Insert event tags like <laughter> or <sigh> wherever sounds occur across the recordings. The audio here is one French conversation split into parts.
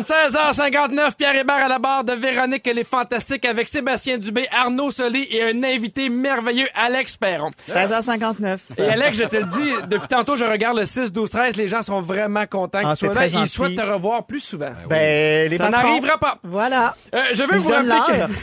16h59, Pierre Hébert à la barre de Véronique Elle est fantastique avec Sébastien Dubé, Arnaud Soli et un invité merveilleux, Alex Perron. 16h59. Et Alex, je te le dis, depuis tantôt, je regarde le 6, 12, 13, les gens sont vraiment contents que Ah, tu sois c'est là. très Ils souhaitent te revoir plus souvent. Ben, les Ça n'arrivera pas. Voilà. Euh, je veux vous rappeler. <laughs>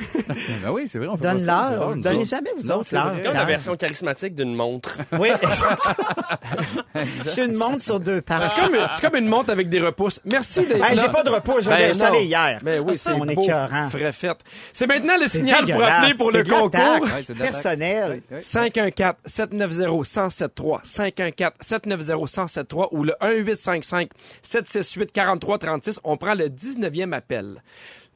Ben oui, c'est vrai, on fait Donne pas ça, c'est l'heure. Donnez jamais, vous Non, autres, c'est l'heure. Comme la version charismatique d'une montre. <laughs> Oui. <laughs> Je suis une montre sur deux que pattes. c'est comme, une montre avec des repousses. Merci d'être Hey, j'ai pas de je Ben allé hier. Ben oui, c'est On est écœurant. frais fait. C'est maintenant le signal pour appeler pour le concours. Ouais. Personnel. 514-790-1073. 514-790-1073 ou le 1855-768-4336. On prend le 19e appel.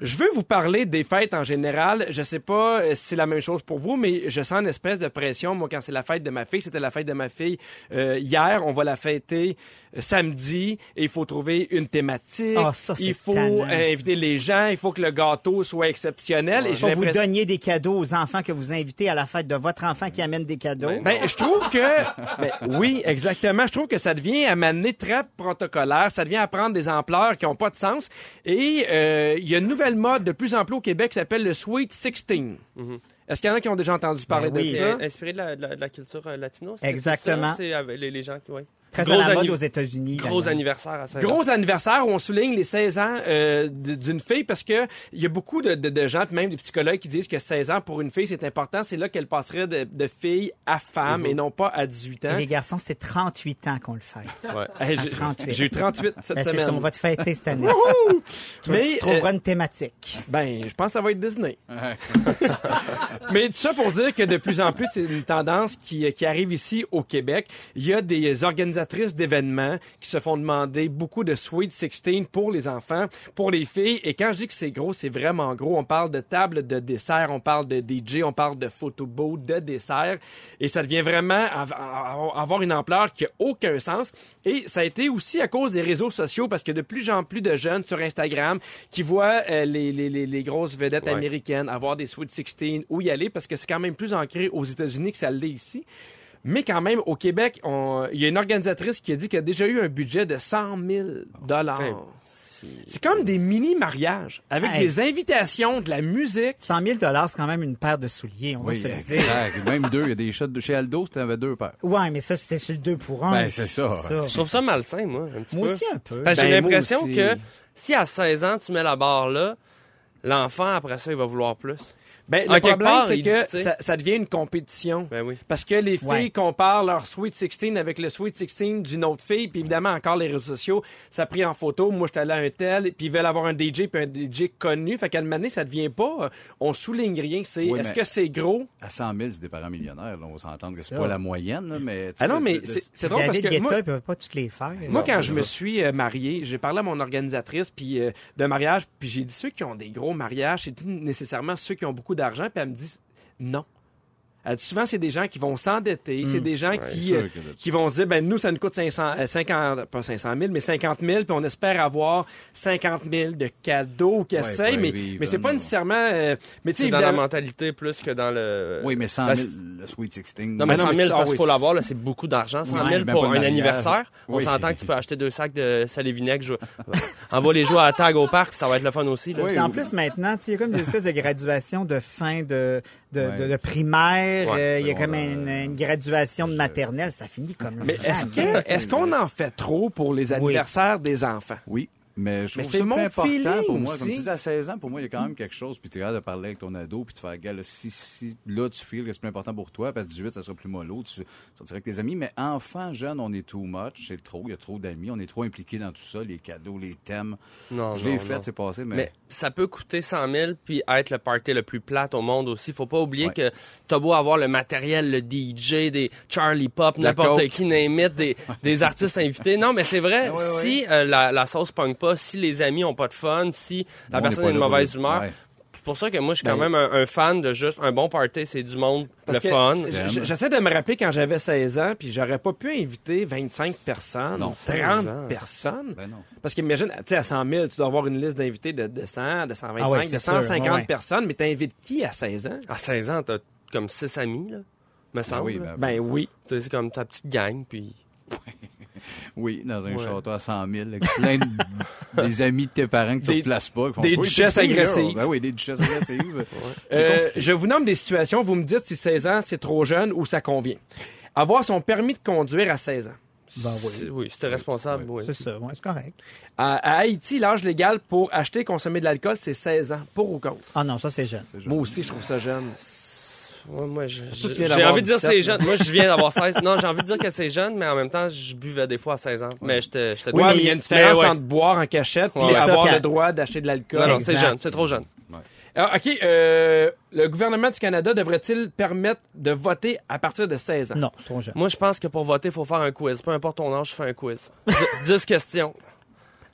Je veux vous parler des fêtes en général. Je sais pas euh, si c'est la même chose pour vous, mais je sens une espèce de pression. Moi, quand c'est la fête de ma fille, c'était la fête de ma fille euh, hier. On va la fêter euh, samedi et il faut trouver une thématique. Ah, ça, c'est il faut tannant. inviter les gens. Il faut que le gâteau soit exceptionnel. Et j'ai Faut vous donniez des cadeaux aux enfants que vous invitez à la fête de votre enfant qui amène des cadeaux. Ben, je trouve que, ben, oui, exactement. Je trouve que ça devient à m'amener très protocolaire. Ça devient à prendre des ampleurs qui n'ont pas de sens. Et euh, il y a une nouvelle mode de plus en plus au Québec qui s'appelle le Sweet 16. Est-ce qu'il y en a qui ont déjà entendu parler Ben oui. de ça? inspiré de la, de la- de la culture euh, latino. Exactement. C'est les, les gens qui, ouais. Très Gros à la mode anni- aux États-Unis. Gros anniversaire à ça. Gros anniversaire où on souligne les 16 ans euh, d'une fille parce que il y a beaucoup de, de- de gens, puis même des psychologues qui disent que 16 ans pour une fille, c'est important. C'est là qu'elle passerait de, de fille à femme et non pas à 18 ans. Et les garçons, c'est 38 ans qu'on le fête. <laughs> Ouais. J'ai- 38. J'ai eu 38 cette Ben, c'est semaine. ça, on va te fêter cette année. Toi, Mais, tu trouveras euh, une thématique. Ben, je pense que ça va être Disney. <laughs> Mais tout ça pour dire que de plus en plus, c'est une tendance qui, qui arrive ici au Québec. Il y a des organisatrices d'événements qui se font demander beaucoup de Sweet 16 pour les enfants, pour les filles. Et quand je dis que c'est gros, c'est vraiment gros. On parle de table de dessert, on parle de DJ, on parle de photo booth, de dessert. Et ça devient vraiment av- av- avoir une ampleur qui a aucun sens. Et ça a été aussi à cause des réseaux sociaux parce que de plus en plus de jeunes sur Instagram qui voient euh, les, les, les, les grosses vedettes Ouais. américaines avoir des Sweet 16 où y aller parce que c'est quand même plus ancré aux États-Unis que ça l'est ici. Mais quand même, au Québec, on- il y a une organisatrice qui a dit qu'elle a déjà eu un budget de 100 000 dollars. Hey, C'est comme des mini-mariages avec Hey. des invitations, de la musique. 100 000 c'est quand même une paire de souliers, on va Oui, se le dire. exact. Même deux. Il y a des shots de chez Aldo, c'était avec deux paires. Ouais, mais ça, c'était sur le 2 pour 1. Ben, c'est ça. Je trouve ça malsain, moi, un petit Moi peu. aussi, un peu. Parce que j'ai Ben, moi l'impression que si à 16 ans, tu mets la barre là, l'enfant, après ça, il va vouloir plus. Ben, En le quelque problème, c'est que dit, ça, ça devient une compétition. Ben oui. Parce que les filles Ouais. comparent leur Sweet 16 avec le Sweet 16 d'une autre fille, puis évidemment, encore les réseaux sociaux, ça pris en photo, moi j'étais allé à un tel, puis ils veulent avoir un DJ, puis un DJ connu, fait qu'à un moment donné, ça devient pas, euh, on souligne rien, c'est Oui, est-ce que c'est gros? À 100 000, c'est des parents millionnaires. là. on va s'entendre que c'est Ça. pas la moyenne, là, mais... Ah non, mais de- c'est c'est drôle parce que Guetta, moi, il peut pas toutes les faire. moi, Non, quand je me suis euh, marié, j'ai parlé à mon organisatrice puis euh, de mariage, puis j'ai dit ceux qui ont des gros mariages, c'est nécessairement ceux qui ont beaucoup d'argent, puis elle me dit non. Dit, souvent, c'est des gens qui vont s'endetter, c'est des gens qui, euh, qui vont se dire, ben nous, ça nous coûte 500, euh, 50, pas 500 000, mais 50 000, puis on espère avoir 50 000 de cadeaux qui Ouais, essayent, mais, vivre, mais c'est pas nécessairement... euh, mais tu sais, C'est dans la mentalité plus que dans le. Oui, mais 100 La- 000, le Sweet 16... Non, mais non, 100 mais 000, tu- c'est ah parce qu'il oui, faut l'avoir, là, c'est beaucoup d'argent. 100 Ouais, 000 c'est même pour un anniversaire. On Oui. s'entend que tu peux acheter deux sacs de sel et vinaigre, <laughs> envoie les jouets à tag au parc, puis ça va être le fun aussi. Là. Oui. En plus, maintenant, il y a comme des espèces de graduations de fin de, de, Ouais. de, de primaire. Ouais, euh, il y a comme une, une graduation de maternelle. Ça finit comme Mais est-ce que est-ce qu'on en fait trop pour les anniversaires des enfants? Oui. Mais je trouve c'est ça mon plus important feeling pour moi. Comme tu dis, à 16 ans, pour moi, il y a quand même quelque chose. Puis tu es capable de parler avec ton ado, puis de faire, gars, là, si, si là, tu feels que c'est plus important pour toi, puis à 18, ça sera plus mollo, tu sortiras avec tes amis. Mais enfant, jeune, on est too much, c'est trop, il y a trop d'amis, on est trop impliqué dans tout ça, les cadeaux, les thèmes. Non, je l'ai fait, c'est passé, mais. Mais ça peut coûter 100 000 puis être le party le plus plate au monde aussi. Faut pas oublier Ouais. que t'as beau avoir le matériel, le DJ, des Charlie Pop, n'importe qui, name it, des, des artistes invités. Non, mais c'est vrai, <laughs> Ouais, ouais. si euh, la, la sauce pogne pas, si les amis ont pas de fun, si la personne a une mauvaise humeur, Ouais. C'est pour ça que moi, je suis quand même un, un fan de juste un bon party, c'est du monde, Parce le que fun. J'essaie de me rappeler quand j'avais 16 ans, puis j'aurais pas pu inviter 25 personnes, Non. 30 16 ans. personnes. Ben non. Parce qu'imagine, tu sais, à 100 000, tu dois avoir une liste d'invités de, de 100, de 125, Ah ouais, de c'est sûr, 150 ouais, ouais. personnes, mais t'invites qui à 16 ans? À 16 ans, t'as comme six amis, là. Me semble. oui, ben- Ben oui. Tu sais, c'est comme ta petite gang, puis... <laughs> Oui, dans un Ouais. château à 100 000, avec plein de, <laughs> des amis de tes parents que tu ne places pas. font, des Oui, duchesses c'est agressives. Ben oui, des duchesses agressives. <laughs> C'est Euh, je vous nomme des situations, vous me dites si 16 ans, c'est trop jeune ou ça convient. Avoir son permis de conduire à 16 ans. Ben C'est- oui. Oui, t'es responsable, oui. C'est ça, ouais, c'est correct. À, à Haïti, l'âge légal pour acheter et consommer de l'alcool, c'est 16 ans. Pour ou contre? Ah non, ça c'est jeune. Moi aussi, je trouve ça jeune. Moi, j'ai envie de dire 17, c'est jeune. Moi, je viens d'avoir 16. Non, j'ai envie de dire que c'est jeune, mais en même temps, je buvais des fois à 16 ans. Mais j'étais j'étais Oui, trop- mais il y a une différence ouais. entre boire en cachette et Ouais. avoir Ça, le droit d'acheter de l'alcool. Non, non, c'est jeune, c'est trop jeune. Ah, OK, euh, le gouvernement du Canada devrait-il permettre de voter à partir de 16 ans? Non, c'est trop jeune. Moi, je pense que pour voter, il faut faire un quiz. Peu importe ton âge, je fais un quiz. Dix- 10 questions.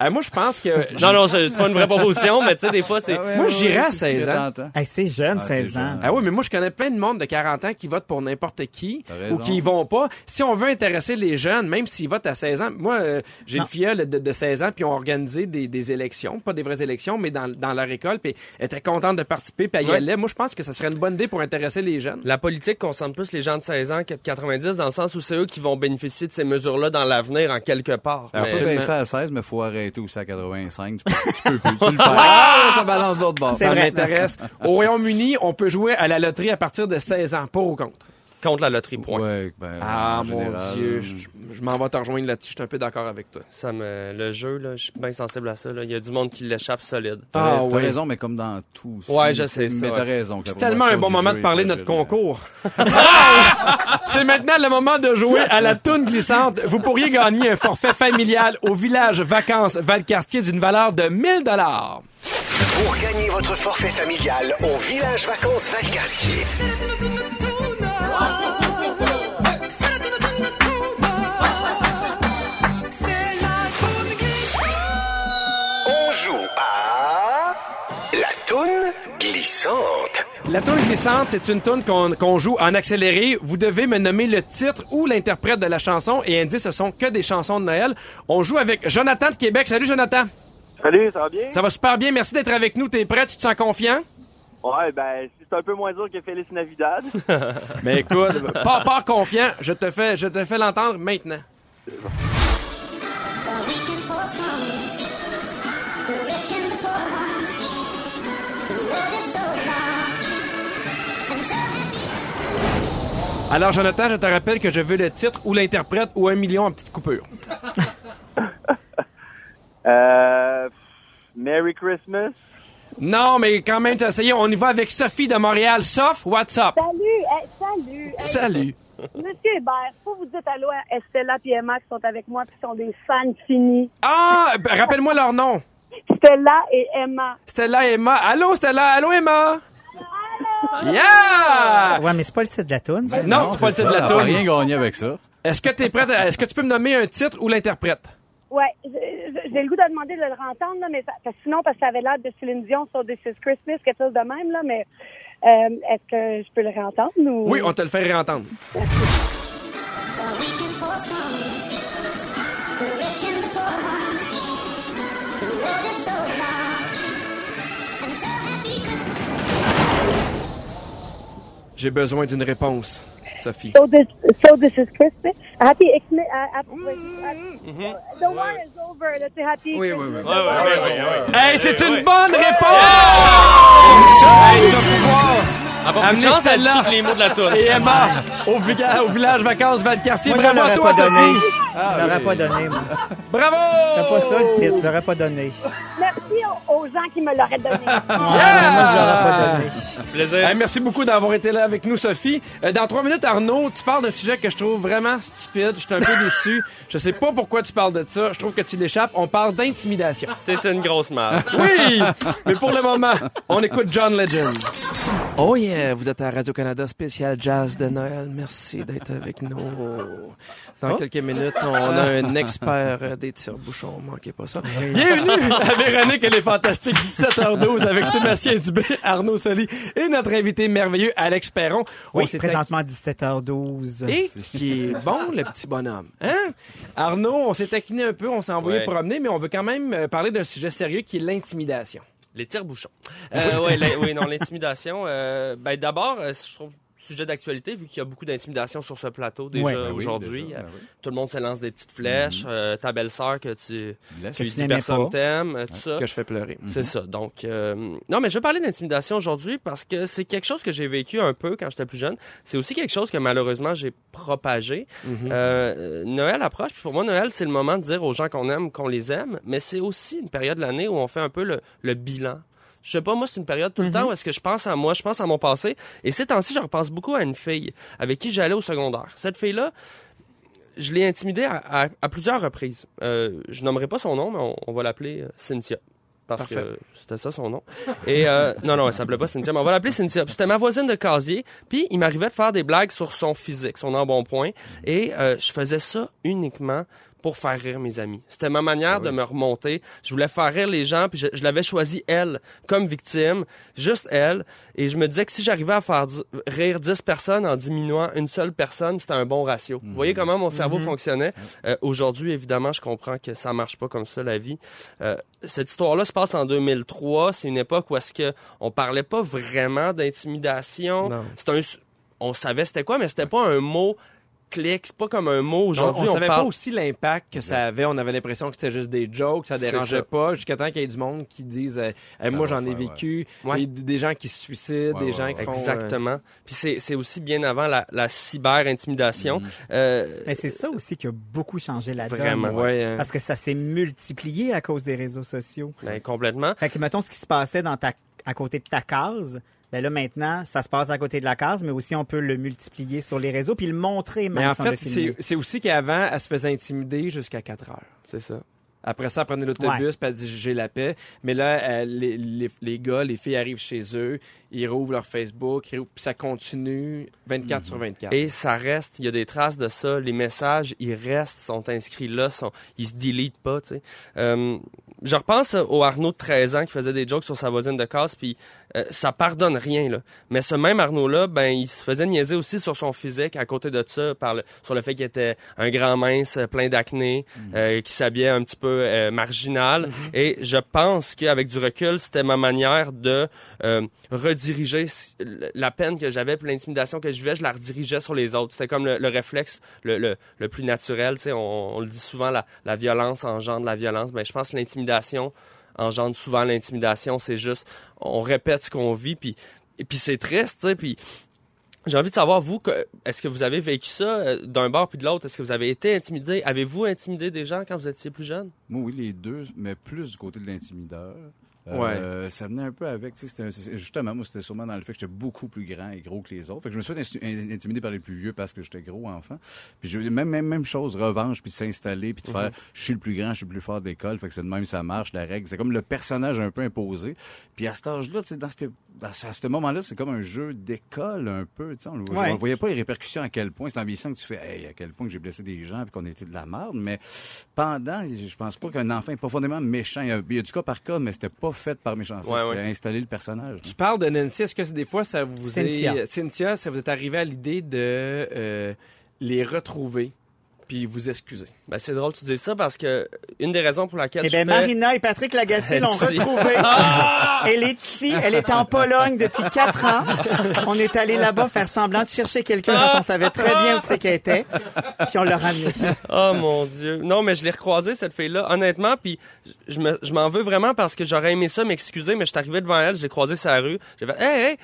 Euh, moi, je pense que... <laughs> Non, non, c'est pas une vraie proposition, mais tu sais, des fois, c'est. Ah ouais, moi, ouais, j'irais ouais, à c'est- 16 c'est ans. Hey, c'est jeune, Ah, c'est 16 ans. jeune. Ah oui, mais moi, je connais plein de monde de 40 ans qui votent pour n'importe qui ou qui y vont pas. Si on veut intéresser les jeunes, même s'ils votent à 16 ans, moi, euh, j'ai une filleule de, de 16 ans, puis ils ont organisé des, des élections, pas des vraies élections, mais dans, dans leur école, puis elle était contente de participer, puis elle y Ouais. allait. Moi, je pense que ça serait une bonne idée pour intéresser les jeunes. La politique concerne plus les gens de 16 ans que de 90, dans le sens où c'est eux qui vont bénéficier de ces mesures-là dans l'avenir, en quelque part. Alors, Mais- baisser à 16, mais il faut arrêter aussi à 85. Tu peux, tu peux plus. Tu le <laughs> perds. Ah, ça balance l'autre bord. Ça vrai. m'intéresse. Au Royaume-Uni, on peut jouer à la loterie à partir de 16 ans, pour ou contre? Contre la loterie, point. Ouais, ben, Ah, en mon général, Dieu, je, je m'en vais te rejoindre là-dessus. Je suis un peu d'accord avec toi. Ça me, le jeu, là, je suis bien sensible à ça. là. Il y a du monde qui l'échappe solide. T'as Ah, t'as oui. raison, mais comme dans tout. Ouais, je sais Mais ça, t'as ouais. raison. C'est tellement un bon moment de parler de notre concours. <laughs> C'est maintenant le moment de jouer à la toune glissante. Vous pourriez gagner un forfait familial au village vacances Valcartier d'une valeur de 1000 dollars. Pour gagner votre forfait familial au Village Vacances Valcartier. La toune glissante, c'est une toune qu'on joue en accéléré. Vous devez me nommer le titre ou l'interprète de la chanson et indice ce sont que des chansons de Noël. On joue avec Jonathan de Québec. Salut Jonathan. Salut, ça va bien? Ça va super bien. Merci d'être avec nous. T'es prêt? Tu te sens confiant? Ouais, ben, c'est un peu moins dur que Félix Navidad. Mais <laughs> écoute, pas, pas confiant. Je te fais, je te fais l'entendre maintenant. Alors, Jonathan, je te rappelle que je veux le titre ou l'interprète ou un million en petite coupure. <laughs> euh, Merry Christmas. Non, mais quand même, t'as essayé. On y va avec Sophie de Montréal. Soph, what's up? Salut, hey, salut. Hey, Salut. Monsieur Hébert, faut vous dire allô à Estella et Emma qui sont avec moi qui sont des fans finis. Ah, ben, rappelle-moi leur nom. Stella et Emma. Stella et Emma. Allô, Stella. Allô, Emma. Yeah! Ouais, mais c'est pas le titre de la toune. ça. Non, c'est pas le titre de la On va toune. rien gagné avec ça. Est-ce que t'es prête? à- Est-ce que tu peux me nommer un titre ou l'interprète? Ouais, je- je- j'ai le goût de demander de le entendre, là, mais ça- parce que sinon, parce que ça avait l'air de Céline Dion sur This is Christmas, quelque chose de même, là, mais euh, est-ce que je peux le réentendre ou... Oui, on te le fait réentendre. J'ai besoin d'une réponse, Sophie. So this, so this is Christmas. Happy Xmas. Uh, happy, uh, The war is over. Let's say happy Oui, oui, Christmas. oui. Hey, c'est une bonne réponse! Ah, Amenez une chance à Stella. dire tous les mots de la toune. et Emma au, viga- au village vacances Valcartier. Moi, je Bravo à l'aurais toi, pas donné. Sophie! Je l'aurais pas donné, moi. Bravo! C'est pas ça le titre, je l'aurais pas donné. Merci aux, aux gens qui me l'auraient donné. <laughs> Mais moi, je l'aurais pas donné. Plaisir. Hey, merci beaucoup d'avoir été là avec nous, Sophie. Euh, dans trois minutes, Arnaud, tu parles d'un sujet que je trouve vraiment stupide. Je suis un peu déçu. Je sais pas pourquoi tu parles de ça. Je trouve que tu l'échappes. On parle d'intimidation. T'es une grosse merde. Oui! Mais pour le moment, on écoute John Legend. Oh yeah, vous êtes à Radio-Canada spécial Jazz de Noël. Merci d'être avec nous. Dans quelques minutes, on a un expert euh, des tire-bouchons. Manquez pas ça. Bienvenue <laughs> à Véronique, elle est fantastique. 17h12 avec Sébastien Dubé, Arnaud Soli et notre invité merveilleux, Alex Perron. On Oui, s'est présentement 17h12. et qui est bon, le petit bonhomme. Hein? Arnaud, on s'est taquiné un peu, on s'est envoyé Ouais. promener, mais on veut quand même euh, parler d'un sujet sérieux qui est l'intimidation. Les tire-bouchons. Euh, ouais, la- oui, non, l'intimidation. euh, ben, d'abord, euh, je trouve sujet d'actualité, vu qu'il y a beaucoup d'intimidation sur ce plateau déjà Ouais. Ben aujourd'hui. ben oui. Tout le monde se lance des petites flèches. euh, ta belle-sœur que tu, Laisse. tu dis personne t'aime, tout ça. Que je fais pleurer. C'est ça. Donc, euh, non, mais je vais parler d'intimidation aujourd'hui parce que c'est quelque chose que j'ai vécu un peu quand j'étais plus jeune. C'est aussi quelque chose que malheureusement j'ai propagé. Mhm. Euh, Noël approche, puis pour moi, Noël, c'est le moment de dire aux gens qu'on aime, qu'on les aime, mais c'est aussi une période de l'année où on fait un peu le, le bilan. Je sais pas, moi, c'est une période tout le temps où est-ce que je pense à moi, je pense à mon passé. Et ces temps-ci, je repense beaucoup à une fille avec qui j'allais au secondaire. Cette fille-là, je l'ai intimidée à, à- à plusieurs reprises. Euh, je nommerai pas son nom, mais on, on va l'appeler euh, Cynthia. Parce Parfait. que c'était ça son nom. Et euh, <laughs> non, non, elle s'appelait pas Cynthia, mais on va l'appeler Cynthia. C'était ma voisine de casier. Puis il m'arrivait de faire des blagues sur son physique, son embonpoint. Et euh, je faisais ça uniquement pour faire rire mes amis. C'était ma manière de me remonter. Je voulais faire rire les gens, puis je, je l'avais choisi elle comme victime, juste elle. Et je me disais que si j'arrivais à faire rire 10 personnes en diminuant une seule personne, c'était un bon ratio. Vous voyez comment mon cerveau fonctionnait? Euh, Aujourd'hui, évidemment, je comprends que ça marche pas comme ça, la vie. Euh, cette histoire-là se passe en 2003. C'est une époque où est-ce que on parlait pas vraiment d'intimidation. Non. C'est un, on savait c'était quoi, mais c'était pas un mot clic. C'est pas comme un mot On, aujourd'hui. on On, savait parle. pas aussi l'impact que ça avait. On avait l'impression que c'était juste des jokes, ça dérangeait ça. pas, jusqu'à temps qu'il y ait du monde qui dise euh, Moi, j'en ai faire, vécu. Ouais. Et des gens qui se suicident, Ouais, des gens ouais. qui font. euh, Exactement. Puis c'est, aussi bien avant la, la cyber-intimidation. Mhm. Euh, Mais c'est ça aussi qui a beaucoup changé la donne. Vraiment. Ouais, hein. Parce que ça s'est multiplié à cause des réseaux sociaux. ben, complètement. Fait que, mettons, ce qui se passait dans ta, à côté de ta case, ben là, maintenant, ça se passe à côté de la case, mais aussi on peut le multiplier sur les réseaux puis le montrer même Mais en fait, c'est c'est aussi qu'avant, elle se faisait intimider jusqu'à 4 heures. C'est ça. Après ça, elle prenait l'autobus, Ouais. puis elle dit j'ai la paix. Mais là, euh, les, les, les gars, les filles arrivent chez eux, ils rouvrent leur Facebook, ils rouvrent- puis ça continue 24 sur 24. Et ça reste, il y a des traces de ça. Les messages, ils restent, sont inscrits là, sont, ils se délitent pas, tu sais. Euh, je repense au Arnaud de 13 ans qui faisait des jokes sur sa voisine de casse, puis euh, ça pardonne rien, là. Mais ce même Arnaud-là, ben, il se faisait niaiser aussi sur son physique à côté de ça, par le, sur le fait qu'il était un grand mince, euh, plein d'acné, euh, qui s'habillait un petit peu euh, marginal. Et je pense qu'avec du recul, c'était ma manière de euh, rediriger la peine que j'avais puis l'intimidation que je vivais, je la redirigeais sur les autres. C'était comme le, le réflexe le, le, le plus naturel. Tu sais, on, on le dit souvent, la, la violence engendre la violence. Ben, je pense que l'intimidation engendre souvent l'intimidation. C'est juste, on répète ce qu'on vit, puis et puis c'est triste, tu sais, puis j'ai envie de savoir, vous, est-ce que vous avez vécu ça euh, d'un bord puis de l'autre? Est-ce que vous avez été intimidé? Avez-vous intimidé des gens quand vous étiez plus jeune? Moi, oui, les deux, mais plus du côté de l'intimideur. Euh, Ça venait un peu avec, tu sais, justement, moi, c'était sûrement dans le fait que j'étais beaucoup plus grand et gros que les autres. Fait que je me suis fait insti- in- intimider par les plus vieux parce que j'étais gros enfant. Puis j'ai même, même, même chose, revanche, puis s'installer, puis de faire, je suis le plus grand, je suis le plus fort de l'école. Fait que c'est de même, ça marche, la règle. C'est comme le personnage un peu imposé. Puis à cet âge-là, tu sais, dans, cette- à ce moment-là, c'est comme un jeu d'école un peu, tu sais. On, Ouais. on voyait pas les répercussions à quel point. C'est en vieillissant que tu fais, hey, à quel point que j'ai blessé des gens puis qu'on était de la merde. Mais pendant, je pense pas qu'un enfant est profondément méchant. Il y a, il y a du cas par cas, mais c'était pas fait par méchanceté. Ouais, c'était ouais. installer le personnage. Tu parles de Nancy. Est-ce que des fois, ça vous Cynthia. est. Cynthia, ça vous est arrivé à l'idée de euh, les retrouver? Puis vous excuser? Ben, c'est drôle que tu dises ça parce que une des raisons pour laquelle Eh bien, fais... Marina et Patrick Lagacé <laughs> l'ont retrouvée. <laughs> Elle est ici. Elle est en Pologne depuis quatre ans. On est allé là-bas faire semblant de chercher quelqu'un dont on savait très bien où c'est qu'elle était. Puis on l'a ramenée. Oh mon dieu. Non, mais je l'ai recroisée, cette fille-là, honnêtement, puis je me- je m'en veux vraiment parce que j'aurais aimé ça m'excuser, mais je suis arrivé devant elle, je l'ai croisée sur la rue, j'ai fait « Hey, hey!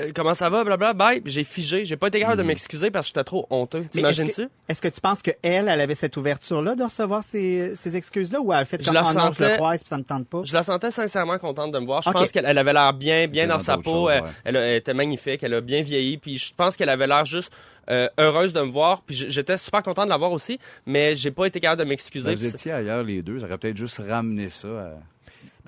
Euh, comment ça va? Blabla, bye. J'ai figé. J'ai pas été capable de m'excuser parce que j'étais trop honteux. T'imagines-tu? que- Est-ce que tu penses qu'elle, elle avait cette ouverture-là de recevoir ces, ces excuses-là ou elle fait Je comme la oh non, je le croise puis ça me tente pas? Je la sentais sincèrement contente de me voir. Je Ok. pense qu'elle elle avait l'air bien, bien dans sa peau. elle, choses, ouais. elle a- elle était magnifique. Elle a bien vieilli. Puis je pense qu'elle avait l'air juste euh, heureuse de me voir. Puis j'étais super content de la voir aussi. Mais j'ai pas été capable de m'excuser. Vous étiez ailleurs les deux, ça aurait peut-être juste ramené ça à...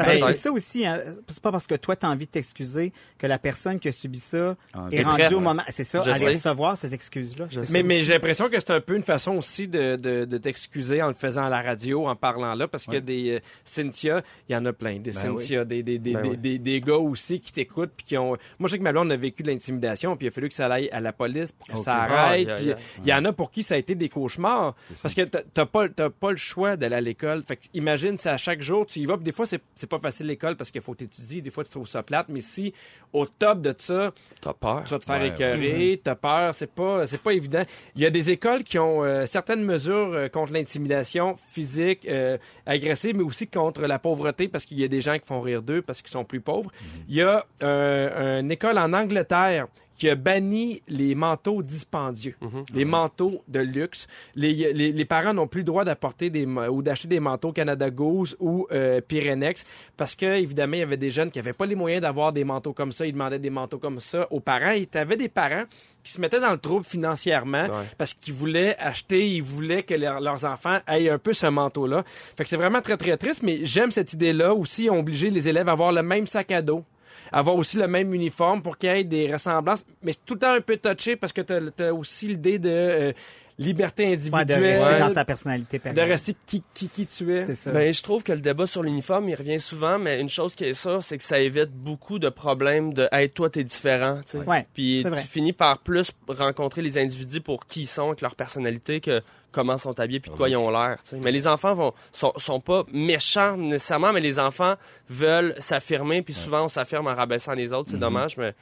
Parce que c'est ça aussi, hein, c'est pas parce que toi, tu as envie de t'excuser que la personne qui a subi ça Ah, est rendue prête. au moment. C'est ça, Je aller sais. recevoir ces excuses-là. Mais, mais j'ai l'impression que c'est un peu une façon aussi de, de, de t'excuser en le faisant à la radio, en parlant là, parce que des euh, Cynthia, il y en a plein, des Ben Cynthia, des, des, des, Ben des, oui. des, des gars aussi qui t'écoutent, puis qui ont... Moi, je sais que ma blonde a vécu de l'intimidation, puis il a fallu que ça aille à la police pour que ça arrête, il y en a pour qui ça a été des cauchemars, parce que t'as- pas, t'as pas le choix d'aller à l'école. Fait que imagine, c'est à chaque jour, tu y vas, puis des fois, c'est c'est pas facile l'école parce qu'il faut t'étudier, des fois, tu trouves ça plate, mais si au top de ça, T'as peur. tu vas te faire Ouais, écœurer, t'as peur, c'est pas, c'est pas évident. Il y a des écoles qui ont euh, certaines mesures euh, contre l'intimidation physique, euh, agressive, mais aussi contre la pauvreté, parce qu'il y a des gens qui font rire d'eux parce qu'ils sont plus pauvres. Il y a euh, une école en Angleterre qui a banni les manteaux dispendieux, les manteaux de luxe. Les, les, les parents n'ont plus le droit d'apporter des ou d'acheter des manteaux Canada Goose ou euh, Pyrenex parce que évidemment il y avait des jeunes qui n'avaient pas les moyens d'avoir des manteaux comme ça. Ils demandaient des manteaux comme ça aux parents. Et t'avais des parents qui se mettaient dans le trouble financièrement Ouais. parce qu'ils voulaient acheter, ils voulaient que leur- leurs enfants aient un peu ce manteau-là. Fait que c'est vraiment très très triste. Mais j'aime cette idée-là aussi, obligé les élèves à avoir le même sac à dos avoir aussi le même uniforme pour qu'il y ait des ressemblances. Mais c'est tout le temps un peu touché parce que tu as, aussi l'idée de liberté Ouais, de individuelle, rester dans sa personnalité de personnelle. rester qui, qui, qui tu es. C'est ça. Ben, je trouve que le débat sur l'uniforme, il revient souvent, mais une chose qui est sûre, c'est que ça évite beaucoup de problèmes de Hey, toi, t'es différent. tu sais. Ouais, Puis tu finis par plus rencontrer les individus pour qui ils sont, avec leur personnalité, que comment sont habillés puis de quoi ils ont l'air. tu sais. Mais les enfants vont sont, sont pas méchants nécessairement, mais les enfants veulent s'affirmer, puis souvent on s'affirme en rabaissant les autres. C'est dommage, mais,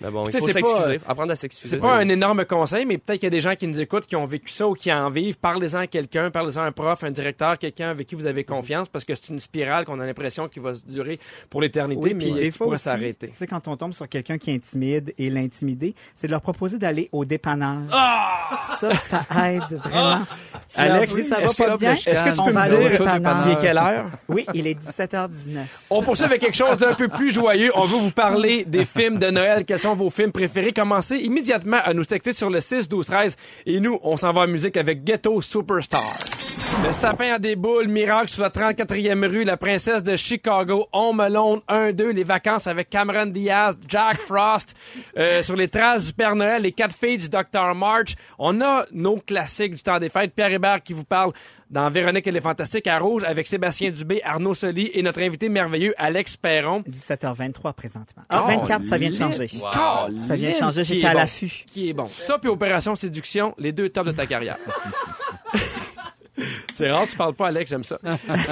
mais bon, il faut s'excuser, apprendre à s'excuser. C'est pas un énorme conseil, mais peut-être qu'il y a des gens qui nous écoutent, qui ont vécu ça ou qui en vivent. Parlez-en à quelqu'un, parlez-en à un prof, un directeur, quelqu'un avec qui vous avez confiance, parce que c'est une spirale qu'on a l'impression qui va se durer pour l'éternité, Oui, mais des fois s'arrêter. tu sais, quand on tombe sur quelqu'un qui intimide et l'intimider, c'est de leur proposer d'aller au dépannage. Ça, ça aide vraiment. Tu leur Alex, dis, ça va est-ce pas que bien? Est-ce que tu peux me dire il est quelle heure? Oui, il est 17h19. On poursuit avec quelque chose d'un peu plus joyeux. On veut vous parler des films de Noël. Quels vos films préférés? Commencez immédiatement à nous texter sur le 6 12 13 et nous, on s'en va en musique avec Ghetto Superstar. Le sapin à des boules, Miracle sur la 34e rue, La princesse de Chicago, Home Alone 1, 2, Les vacances avec Cameron Diaz, Jack <laughs> Frost, euh, sur les traces du Père Noël, Les quatre filles du Dr. March. On a nos classiques du temps des fêtes. Pierre Hébert qui vous parle dans Véronique et les Fantastiques à Rouge avec Sébastien Dubé, Arnaud Soli et notre invité merveilleux Alex Perron. 17h23 présentement. Ah, 24, ça vient de changer. Ça Ça vient de changer, j'étais à l'affût. Qui est bon. Ça puis Opération Séduction, les deux tops de ta carrière. <laughs> C'est rare, tu parles pas, Alex, j'aime ça.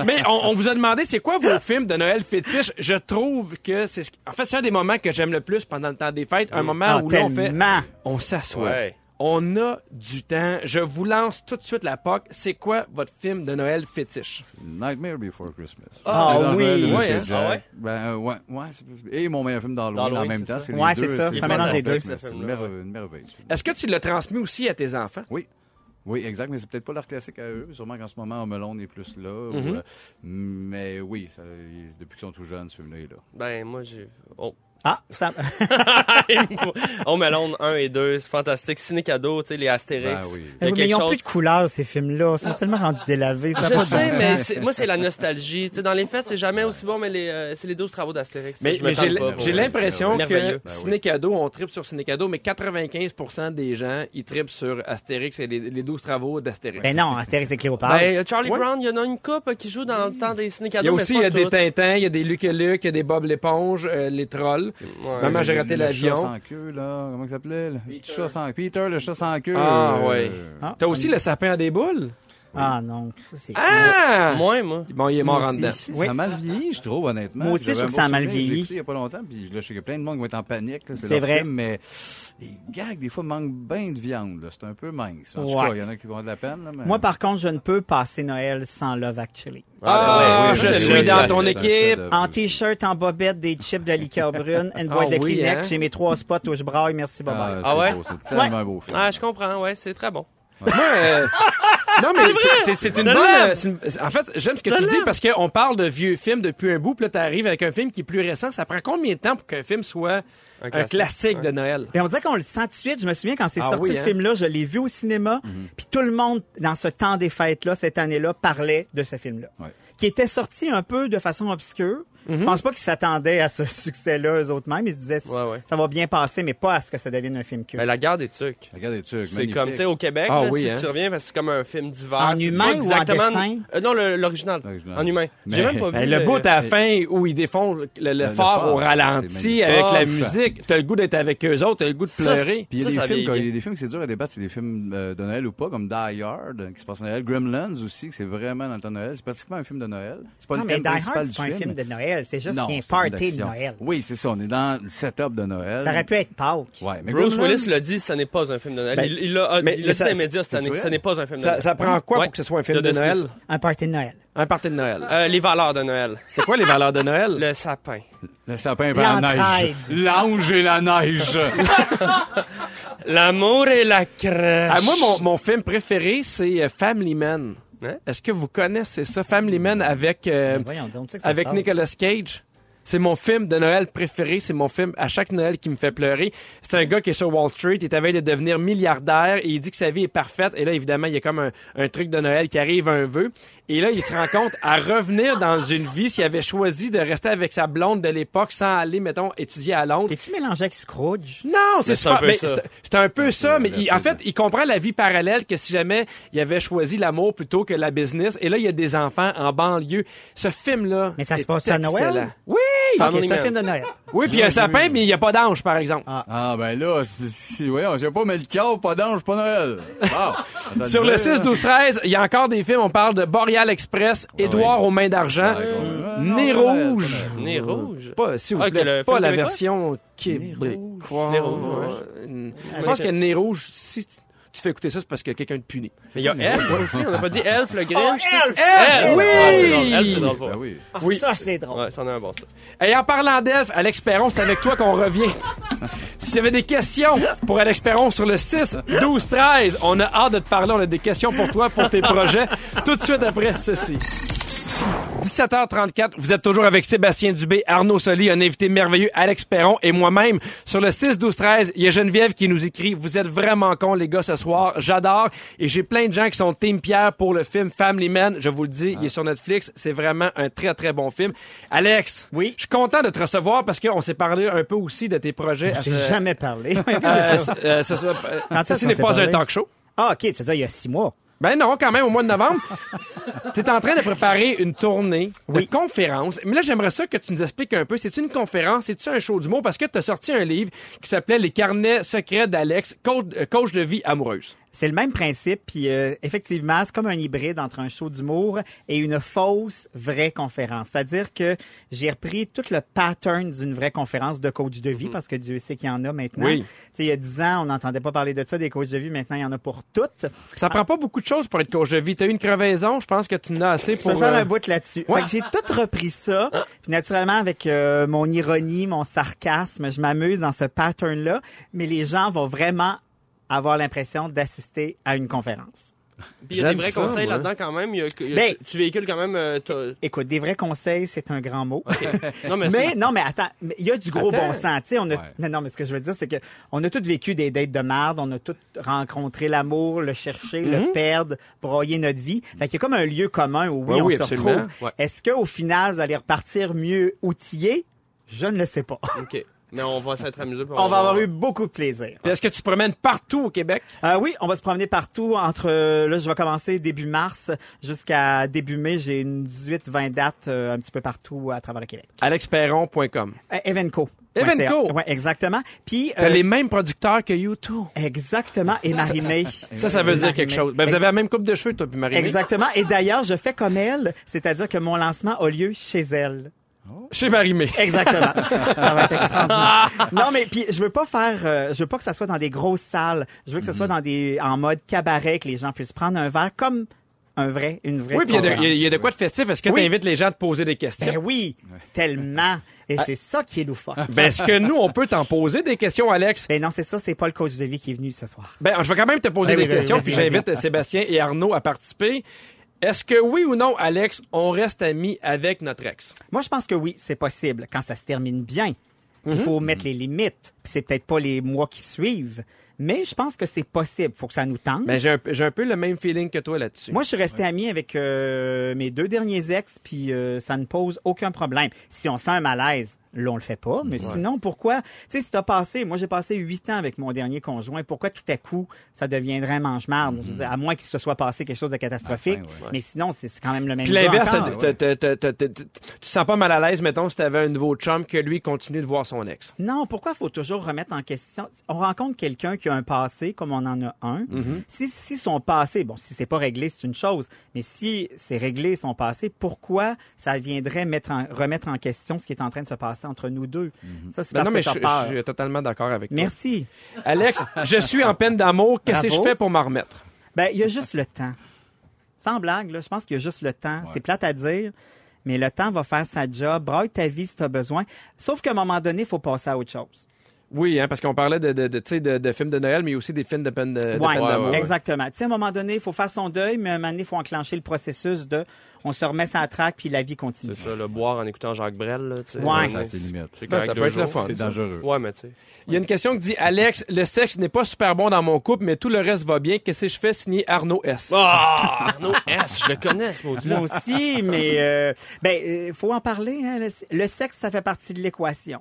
Mais on, on vous a demandé, c'est quoi vos films de Noël fétiche? Je trouve que c'est... ce- En fait, c'est un des moments que j'aime le plus pendant le temps des fêtes. Un moment Ah, où là, on fait... On s'assoit. Ouais. On a du temps. Je vous lance tout de suite la POC. C'est quoi votre film de Noël fétiche? Nightmare Before Christmas. Ah oui. De hein? Ah ouais? Ben, euh, ouais, ouais. Et mon meilleur film d'Halloween en même temps. C'est Ouais, les deux. c'est ça, ça mélange les deux. C'est ce une film-là, merve- une merveille. ce film. Est-ce que tu l'as transmis aussi à tes enfants? Oui. Oui, exact, mais c'est peut-être pas leur classique à eux. Sûrement qu'en ce moment, Homelone est plus là. Mhm. euh, mais oui, ça- depuis qu'ils sont tout jeunes, ce film-là est là. Ben, moi, j'ai. Oh. Ah, ça... Home Alone 1 et 2, c'est fantastique. Ciné cadeau, tu sais, les Astérix. Ben oui. Il y a mais ils ont chose- plus de couleurs, ces films-là. Ils sont tellement rendus délavés. Ça Je pas sais, mais moi, c'est la nostalgie. Tu sais, dans les faits, c'est jamais aussi bon, mais les, euh, c'est les 12 travaux d'Astérix. Mais, j'ai l'impression que Merveilleux. Ben oui. Ciné Cadeau, on tripe sur Ciné Cadeau, mais 95% des gens, ils tripent sur Astérix et les, les 12 travaux d'Astérix. Ben non, Astérix et Cléopâtre. Ben, Charlie Ouais. Brown, il y en a une coupe qui joue dans le temps des ciné il y a cadeaux. aussi il y a des Tintins, il y a des Luc et Luc, il y a des Bob l'éponge, euh, les trolls. Maman, j'ai Le- raté le chat l'avion. sans queue, là. Comment il s'appelait? sans Peter, le chat sans queue. Ah, euh, ouais. Ah, T'as aussi le sapin à des boules? Ah non, ça c'est... Ah! Moi, moi. Bon, il est mort Moi en aussi. dedans. Ça a mal vieilli, je trouve, honnêtement. Moi aussi, J'avais je trouve un que ça a beau mal souvenir, je l'ai vieilli. écouté il y a pas longtemps, puis là, je sais qu'il y a plein de monde qui vont être en panique. là, C'est leur vrai. film, mais les gags, des fois, manquent bien de viande. là. C'est un peu mince. En tout Ouais. cas, il y en a qui vont avoir de la peine. là, mais- Moi, par contre, je ne peux passer Noël sans Love Actually. Ah, ben je c'est suis dans ton C'est un équipe. chef-d'œuvre En aussi. t-shirt, en bobette, des chips de liqueur <laughs> brune, une boîte Ah de oui, Kleenex, hein? j'ai mes trois spots où je braille, merci, bye Ah, c'est Ah ouais? beau, c'est tellement beau film. Ah, je comprends, ouais, c'est très bon. Moi, euh, non, mais c'est- c'est- c'est une bonne. euh, c'est une- En fait, j'aime ce que tu dis parce qu'on parle de vieux films depuis un bout, puis là, t'arrives avec un film qui est plus récent. Ça prend combien de temps pour qu'un film soit un classique, de Noël? Ben, on dirait qu'on le sent tout de suite. Je me souviens quand c'est Ah sorti oui, ce hein? film-là, je l'ai vu au cinéma, puis tout le monde, dans ce temps des fêtes-là, cette année-là, parlait de ce film-là. Ouais. Qui était sorti un peu de façon obscure, Je pense pas qu'ils s'attendaient à ce <laughs> succès-là eux autres mêmes. Ils se disaient, Ouais, ouais. ça va bien passer, mais pas à ce que ça devienne un film culte. Ben, la guerre des tucs. Regarde les trucs. C'est comme, tu sais, au Québec, Ah là, oui, si hein. tu reviens, parce que c'est comme un film d'hiver. En humain ou en exactement- dessin? Euh, non, le- l'original. L'original. En humain. Mais- J'ai même pas <laughs> vu. Ben, le euh, bout à la fin où ils défont le, le le phare au ralenti avec la musique, t'as le goût d'être avec eux autres, t'as le goût de pleurer. Puis il y a Ça, des ça films, vieillit quand- il y bien. a des films que c'est dur à débattre, c'est des films euh, de Noël ou pas, comme Die Hard, qui se passe à Noël. Gremlins aussi, que c'est vraiment dans le temps de Noël. C'est pratiquement un film de Noël. C'est pas non, le mais thème Die Hard, principal c'est du pas un film de Noël. C'est juste qu'il y a un c'est un film party de. Noël. Oui, c'est ça. On est dans le setup de Noël. Ça aurait pu être Pâques. Ouais, mais Bruce Willis l'a dit, ce n'est pas un film de Noël. Ben, il l'a dit ça- dans les médias? Ce n'est pas un film de Ça, Noël. ça prend quoi Ouais. pour que ce soit un film De. Noël? Un party de Noël. Un party de Noël. Euh, les valeurs de Noël. C'est quoi les valeurs de Noël? Le sapin. Le sapin et la neige. L'ange et la neige. <laughs> L'amour et la crèche. Ah, moi, mon, mon film préféré, c'est euh, Family Man. Hein? Est-ce que vous connaissez ça? Family Man avec, euh, Ben donc, tu sais avec. Nicolas Cage? C'est mon film de Noël préféré. C'est mon film à chaque Noël qui me fait pleurer. C'est un gars qui est sur Wall Street. Il est à veille de devenir milliardaire et il dit que sa vie est parfaite. Et là, évidemment, il y a comme un, un truc de Noël qui arrive, un vœu. Et là, il se rend compte à revenir dans une vie s'il avait choisi de rester avec sa blonde de l'époque sans aller, mettons, étudier à Londres. T'es-tu mélangé avec Scrooge? Non, c'est Mais c'est un super- peu mais ça. c'est- un peu ça, mais il- en fait, il comprend la vie parallèle que si jamais il avait choisi l'amour plutôt que la business. Et là, il y a des enfants en banlieue. Ce film-là. Mais ça se passe à Noël? excellent. Oui! Ok, Family c'est un film de Noël. Oui, puis il y a un sapin, mais il n'y a pas d'ange, par exemple. Ah, ben là, c'est- voyons, j'ai pas mis le cœur, pas d'ange, pas Noël. <laughs> Sur le 6, 12, 13, il y a encore des films. On parle de Boreal Express, Édouard aux mains d'argent, Nez rouge. Nez rouge? Pas, s'il vous Ah, plaît, pas la version québécoise. Nez rouge, ouais. Je pense que Nez rouge, si tu fais écouter ça, c'est parce que quelqu'un te punit. Mais il y a Elf aussi. On n'a pas dit Elf, le Grinch. Elf! Elf! Oui! Ah, c'est drôle. Elf, c'est drôle. Ben oui. Ah, Oui. Ça, c'est drôle. Ouais, c'en est un bon, ça. Et en parlant d'Elf, Alex Perron, c'est avec toi qu'on revient. S'il y avait des questions pour Alex Perron sur le 6, 12, 13, on a hâte de te parler. On a des questions pour toi, pour tes projets. Tout de suite après ceci. 17h34, vous êtes toujours avec Sébastien Dubé, Arnaud Soli, un invité merveilleux, Alex Perron et moi-même. Sur le 6, 12, 13, il y a Geneviève qui nous écrit « Vous êtes vraiment cons, les gars, ce soir. J'adore. » Et j'ai plein de gens qui sont Team Pierre pour le film Family Man. Je vous le dis, il est sur Netflix. C'est vraiment un très, très bon film. Alex, Oui. je suis content de te recevoir parce qu'on s'est parlé un peu aussi de tes projets. J'ai ce- jamais parlé. <laughs> euh, ce- euh, ce- euh, ceci n'est pas un talk show. ah, OK, tu veux dire, il y a six mois. Ben non, quand même, au mois de novembre. <laughs> tu es en train de préparer une tournée de conférences. Mais là, j'aimerais ça que tu nous expliques un peu. C'est-tu une conférence? C'est-tu un show d'humour? Parce que tu as sorti un livre qui s'appelait Les carnets secrets d'Alex, euh, coach de vie amoureuse. C'est le même principe, puis euh, effectivement, c'est comme un hybride entre un show d'humour et une fausse vraie conférence. C'est-à-dire que j'ai repris tout le pattern d'une vraie conférence de coach de vie, parce que Dieu sait qu'il y en a maintenant. Oui. Tu sais, il y a dix ans, on n'entendait pas parler de ça, des coachs de vie. Maintenant, il y en a pour toutes. Ça prend pas beaucoup de choses pour être coach de vie. Tu as eu une crevaison, je pense que tu en as assez Tu pour... peux faire euh, un bout là-dessus. ouais. Fait que j'ai tout repris ça. Puis naturellement, avec euh, mon ironie, mon sarcasme, je m'amuse dans ce pattern-là. Mais les gens vont vraiment avoir l'impression d'assister à une conférence. Puis il y a des vrais ça, conseils là-dedans quand même. Il y a- il y a- Ben- tu, tu véhicules quand même. euh, Écoute, des vrais conseils, c'est un grand mot. <laughs> Non, mais, non, mais attends, il y a du gros Attends. bon sens. Tu sais, on a. Ouais. Mais non, mais ce que je veux dire, c'est que on a tous vécu des dates de merde, on a tous rencontré l'amour, le chercher, le perdre, broyer notre vie. Fait qu'il y a comme un lieu commun où oui, Ouais, on oui, se absolument. retrouve. Ouais. Est-ce qu'au final, vous allez repartir mieux outillé? Je ne le sais pas. OK. Mais on va s'être amusé. puis On va avoir eu beaucoup de plaisir. Est-ce que tu te promènes partout au Québec? Euh, oui, on va se promener partout entre là je vais commencer début mars jusqu'à début mai, j'ai une 18 20 dates euh, un petit peu partout à travers le Québec. alexperron.com. Euh, Evenco. Evenco? Ouais, exactement. Puis T'as euh, les mêmes producteurs que YouTube. exactement et Marie-May. Ça, ça veut dire Marie-May. quelque chose. Ben, vous avez la même coupe de cheveux, toi, puis marie Exactement. Et d'ailleurs, je fais comme elle, c'est-à-dire que mon lancement a lieu chez elle. Chez Marie-Mé. Exactement. ça va être extraordinaire. <laughs> Non, mais puis je veux pas faire, euh, je veux pas que ça soit dans des grosses salles. Je veux que ce soit dans des, en mode cabaret, que les gens puissent prendre un verre comme un vrai, une vraie. Oui, puis il y a de- y, a- quoi de festif. Est-ce que Oui. tu invites les gens à te poser des questions? Ben oui, tellement. Et c'est ça qui est loufoque. <laughs> Ben, est-ce que nous, on peut t'en poser des questions, Alex? Ben non, c'est ça, c'est pas le coach de vie qui est venu ce soir. Ben, je vais quand même te poser Oui, des oui, oui, questions, puis j'invite Sébastien et Arnaud à participer. Est-ce que oui ou non, Alex, on reste amis avec notre ex? Moi, je pense que oui, c'est possible quand ça se termine bien. Il Mhm. faut mettre les limites. C'est peut-être pas les mois qui suivent, Mais je pense que c'est possible. Faut que ça nous tente. Ben, j'ai un, j'ai un peu le même feeling que toi là-dessus. Moi, je suis resté ami avec euh, mes deux derniers ex, puis euh, ça ne pose aucun problème. Si on sent un malaise, là, on le fait pas. Mais sinon, pourquoi? Tu sais, si t'as passé, moi, j'ai passé huit ans avec mon dernier conjoint, pourquoi tout à coup, ça deviendrait mange-marde? Dire, À moins qu'il se soit passé quelque chose de catastrophique. Enfin, ouais. Mais sinon, c'est quand même le même Puis l'inverse, tu te sens pas mal à l'aise, mettons, si t'avais un nouveau chum que lui continue de voir son ex. Non, pourquoi faut toujours remettre en question? On rencontre quelqu'un qui a un passé, comme on en a un. Mm-hmm. Si, si son passé, bon, si c'est pas réglé, c'est une chose, mais si c'est réglé son passé, pourquoi ça viendrait mettre en- remettre en question ce qui est en train de se passer? Entre nous deux? Ça, c'est Ben parce non, mais que je, t'as peur. je suis totalement d'accord avec toi. Merci. Alex, je suis en peine d'amour. Qu'est-ce que je fais pour m'en remettre? Ben, il y a juste le temps. Sans blague, là, je pense qu'il y a juste le temps. C'est plate à dire, mais le temps va faire sa job. Braille ta vie si tu as besoin. Sauf qu'à un moment donné, il faut passer à autre chose. Oui, hein, parce qu'on parlait de, de, de, tu sais, de, de films de Noël, mais aussi des films de peine, de, de Ouais, peine d'amour. exactement. Tu sais, à un moment donné, il faut faire son deuil, mais à un moment donné, il faut enclencher le processus de on se remet sa traque puis la vie continue. C'est ça, le boire en écoutant Jacques Brel, là, tu sais. Ouais. Ça, c'est limite. C'est correct ça deux peut être le fun. C'est dangereux. Ouais, mais tu sais. Il y a une question qui dit Alex, le sexe n'est pas super bon dans mon couple, mais tout le reste va bien. Qu'est-ce que je fais signer Arnaud S? Ah! Arnaud S, je le connais, ce maudit Moi aussi, mais euh, ben euh, faut en parler. Hein, le, le sexe, ça fait partie de l'équation.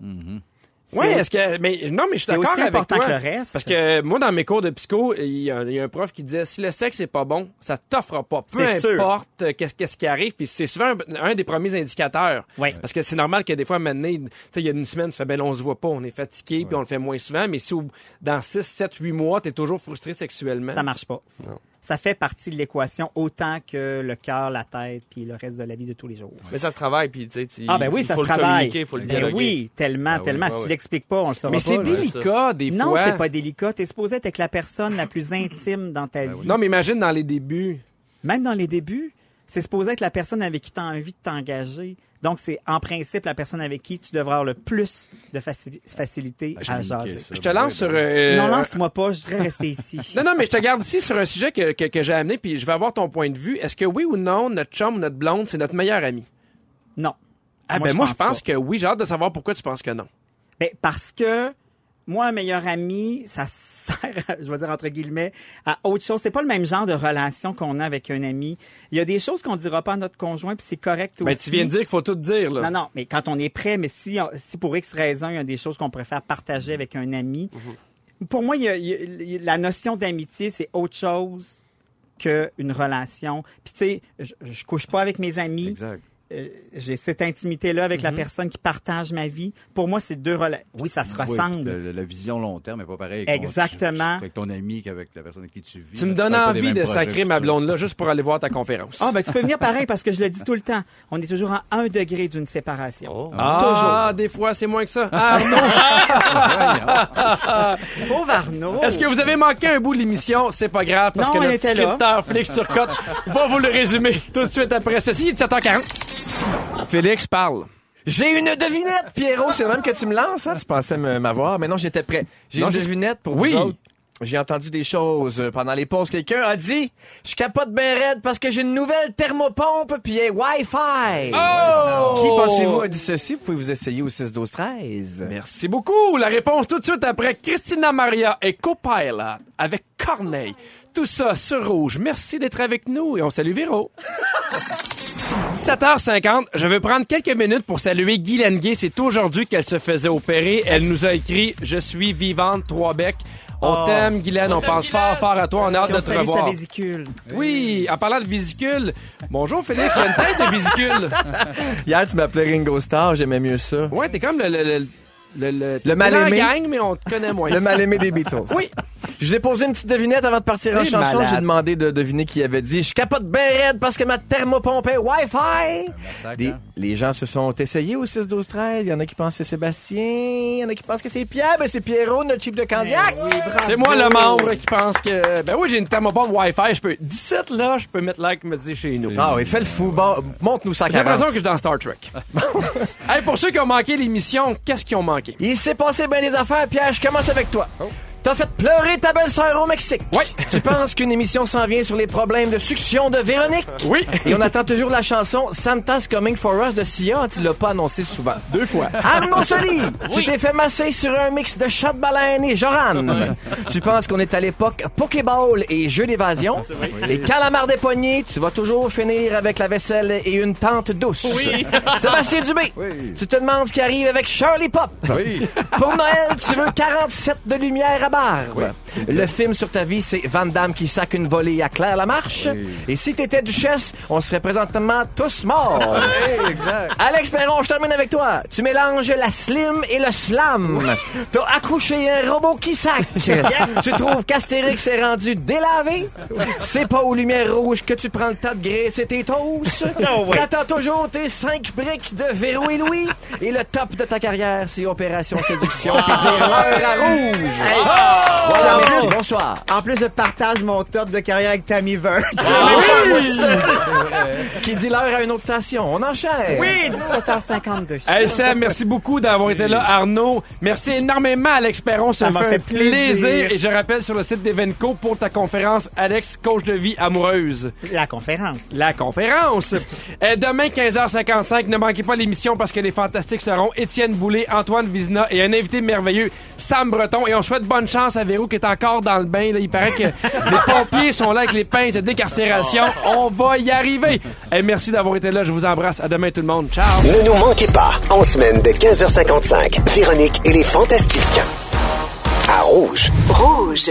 Oui, est-ce que. Mais non, mais je suis C'est d'accord aussi avec important toi. que le reste. Parce que moi, dans mes cours de psycho, il y, a, il y a un prof qui disait si le sexe est pas bon, ça t'offre pas. Peu importe euh, qu'est-ce qui arrive. Puis c'est souvent un, un des premiers indicateurs. Oui. Parce que c'est normal que des fois, maintenant, tu sais, il y a une semaine, tu fais ben on se voit pas, on est fatigué, puis on le fait moins souvent. Mais si au- dans 6, 7, 8 mois, tu es toujours frustré sexuellement. Ça marche pas. Non. Ça fait partie de l'équation autant que le cœur, la tête, puis le reste de la vie de tous les jours. Mais ça se travaille, puis tu sais, tu- Ah ben oui, il ça faut se le travaille. il faut le Ben oui, tellement, Ben oui, tellement. si tu l'expliques pas, on le saura mais pas. c'est là. délicat, des Non, fois. c'est pas délicat. T'es supposé être avec la personne la plus intime dans ta vie. Non, mais imagine dans les débuts. Même dans les débuts, c'est supposé être la personne avec qui tu as envie de t'engager. Donc, c'est en principe la personne avec qui tu devrais avoir le plus de faci- facilité à jaser. Je te lance sur. euh, Non, lance-moi pas, je voudrais rester ici. <laughs> Non, non, mais je te garde ici sur un sujet que, que, que j'ai amené, puis je vais avoir ton point de vue. Est-ce que oui ou non, notre chum ou notre blonde, c'est notre meilleur ami? Non. Ah, ben moi, je pense pas. que oui. J'ai hâte de savoir pourquoi tu penses que non. Ben, parce que moi, un meilleur ami, ça <laughs> sert, je vais dire entre guillemets, à autre chose. C'est pas le même genre de relation qu'on a avec un ami. Il y a des choses qu'on dira pas à notre conjoint, puis c'est correct aussi. Ben, tu viens de dire qu'il faut tout dire, là. Non, non, mais quand on est prêt, mais si, si pour X raison, il y a des choses qu'on préfère partager avec un ami, pour moi, y a- il y a- la notion d'amitié, c'est autre chose qu'une relation. Puis, tu sais, je, je couche pas avec mes amis. Exact. Euh, j'ai cette intimité-là avec la personne qui partage ma vie. Pour moi, c'est deux relations. Oui, ça se Oui, ressemble. la, la vision long terme n'est pas pareille. Exactement. Avec ton ami qu'avec la personne avec qui tu vis. Tu me donnes envie de sacrer ma futurs. blonde là juste pour aller voir ta conférence. Ah, ben, tu peux venir pareil parce que je le dis tout le temps. On est toujours à un degré d'une séparation. Oh. Ah, des fois, c'est moins que ça. <laughs> Ah, Arnaud, Pauvre Arnaud! est-ce que vous avez manqué un bout de l'émission? C'est pas grave, parce Non, que notre scripteur Félix Turcotte va vous le résumer tout de suite après ceci. Il est 17h40. Félix parle. J'ai une devinette, Pierrot. C'est le même que tu me lances, hein? Tu pensais m'avoir, mais non, j'étais prêt. J'ai une devinette pour Oui. vous autres. J'ai entendu des choses euh, pendant les pauses. Quelqu'un a dit Je capote bien raide parce que j'ai une nouvelle thermopompe puis un Wi-Fi. Oh! Qui pensez-vous a dit ceci? Vous pouvez vous essayer au 6 12 13 Merci beaucoup. La réponse tout de suite après Christina Maria et Copilot avec Corneille. Tout ça sur Rouge. Merci d'être avec nous et on salue Véro. <laughs> 17h50, je veux prendre quelques minutes pour saluer Guy Lenguet. C'est aujourd'hui qu'elle se faisait opérer. Elle nous a écrit « Je suis vivante, trois becs ». On Oh. t'aime, Guylaine. On, pense fort, fort à toi. On a hâte de on te revoir. vésicule. Oui, en parlant de vésicule. Bonjour, Félix. J'ai une tête de vésicule. <laughs> Hier, tu m'appelais Ringo Starr, j'aimais mieux ça. Ouais, t'es comme le... Le, le, le, le, Le mal t'es dans la aimé. gang, mais on te connaît moins. Le mal-aimé des Beatles. <laughs> Oui. Je vous ai posé une petite devinette avant de partir en chanson. J'ai demandé de deviner qui avait dit Je capote bien raide parce que ma thermopompe est Wi-Fi. massacre, Des- hein? les gens se sont essayés au 6 12 13 Il y en a qui pensent que c'est Sébastien. Il y en a qui pensent que c'est Pierre. Ben, c'est Pierrot, notre chip de Candiac. Oui, bravo. C'est moi le membre qui pense que. Ben oui, j'ai une thermopompe Wi-Fi. Je peux. 17 là, je peux mettre like me dire chez nous. Ah oui, fais le fou. Bon, montre-nous ça J'ai l'impression que je suis dans Star Trek. <laughs> hey, pour ceux qui ont manqué l'émission, qu'est-ce qu'ils ont manqué? Il s'est passé bien des affaires, Pierre. Je commence avec toi. T'as fait pleurer ta belle-sœur au Mexique. Oui. <laughs> Tu penses qu'une émission s'en vient sur les problèmes de succion de Véronique? Oui. <laughs> Et on attend toujours la chanson Santa's Coming for Us de Sia. Tu l'as pas annoncé souvent. Deux fois. <laughs> Arnaud Soli, tu t'es fait masser sur un mix de chat de baleine et Joran. tu penses qu'on est à l'époque Pokéball et jeux d'évasion? Et calamar des poignets, tu vas toujours finir avec la vaisselle et une tente douce. Oui. Sébastien Dubé, tu te demandes ce qui arrive avec Shirley Pop. Pour Noël, tu veux 47 de lumière à barbe. Le film sur ta vie, c'est Van Damme qui sac une volée à Claire Lamarche. Et si t'étais duchesse, on serait présentement tous morts. <laughs> exact. Alex Perron, je termine avec toi. Tu mélanges la slim et le slam. T'as accouché un robot qui sac. <laughs> tu trouves qu'Astérix est rendu délavé? C'est pas aux lumières rouges que tu prends le tas de graisser tes toasts. <laughs> T'attends toujours tes cinq briques de Véro et Louis. Et le top de ta carrière, c'est Opération Séduction. Puis dire l'heure à rouge. Voilà, En merci. plus- Bonsoir. En plus, je partage mon top de carrière avec Tammy Verge. <laughs> Qui dit l'heure à une autre station. On enchaîne. Oui, 17h52. Hey Sam, merci beaucoup d'avoir été là, Arnaud. Merci énormément, Alex Perron. Ça, Ça m'a fait, fait plaisir. Et je rappelle sur le site d'Evenco pour ta conférence, Alex, coach de vie amoureuse. La conférence. La conférence. Euh, demain, 15h55, ne manquez pas l'émission parce que les fantastiques seront Étienne Boulay, Antoine Vizina et un invité merveilleux, Sam Breton. Et on souhaite bonne chance à Véro qui est encore dans le bain. là. Il paraît que les pompiers sont là avec les pinces de décarcération. On va y arriver. Et merci d'avoir été là. Je vous embrasse. À demain tout le monde. Ciao. Ne nous manquez pas, en semaine de 15h55, Véronique et les Fantastiques. À Rouge. Rouge.